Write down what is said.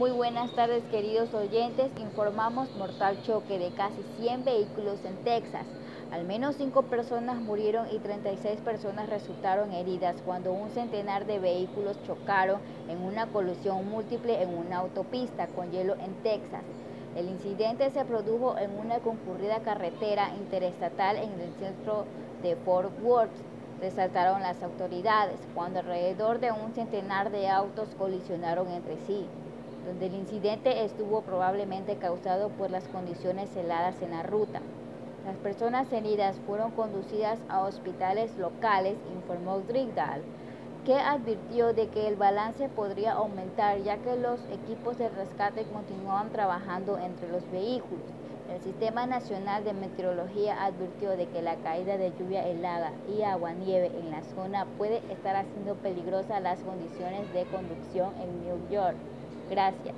Muy buenas tardes queridos oyentes, informamos mortal choque de casi 100 vehículos en Texas. Al menos 5 personas murieron y 36 personas resultaron heridas cuando un centenar de vehículos chocaron en una colusión múltiple en una autopista con hielo en Texas. El incidente se produjo en una concurrida carretera interestatal en el centro de Fort Worth, resaltaron las autoridades, cuando alrededor de un centenar de autos colisionaron entre sí donde el incidente estuvo probablemente causado por las condiciones heladas en la ruta. Las personas heridas fueron conducidas a hospitales locales, informó Drigdal, que advirtió de que el balance podría aumentar ya que los equipos de rescate continúan trabajando entre los vehículos. El Sistema Nacional de Meteorología advirtió de que la caída de lluvia helada y agua-nieve en la zona puede estar haciendo peligrosas las condiciones de conducción en New York. Gracias.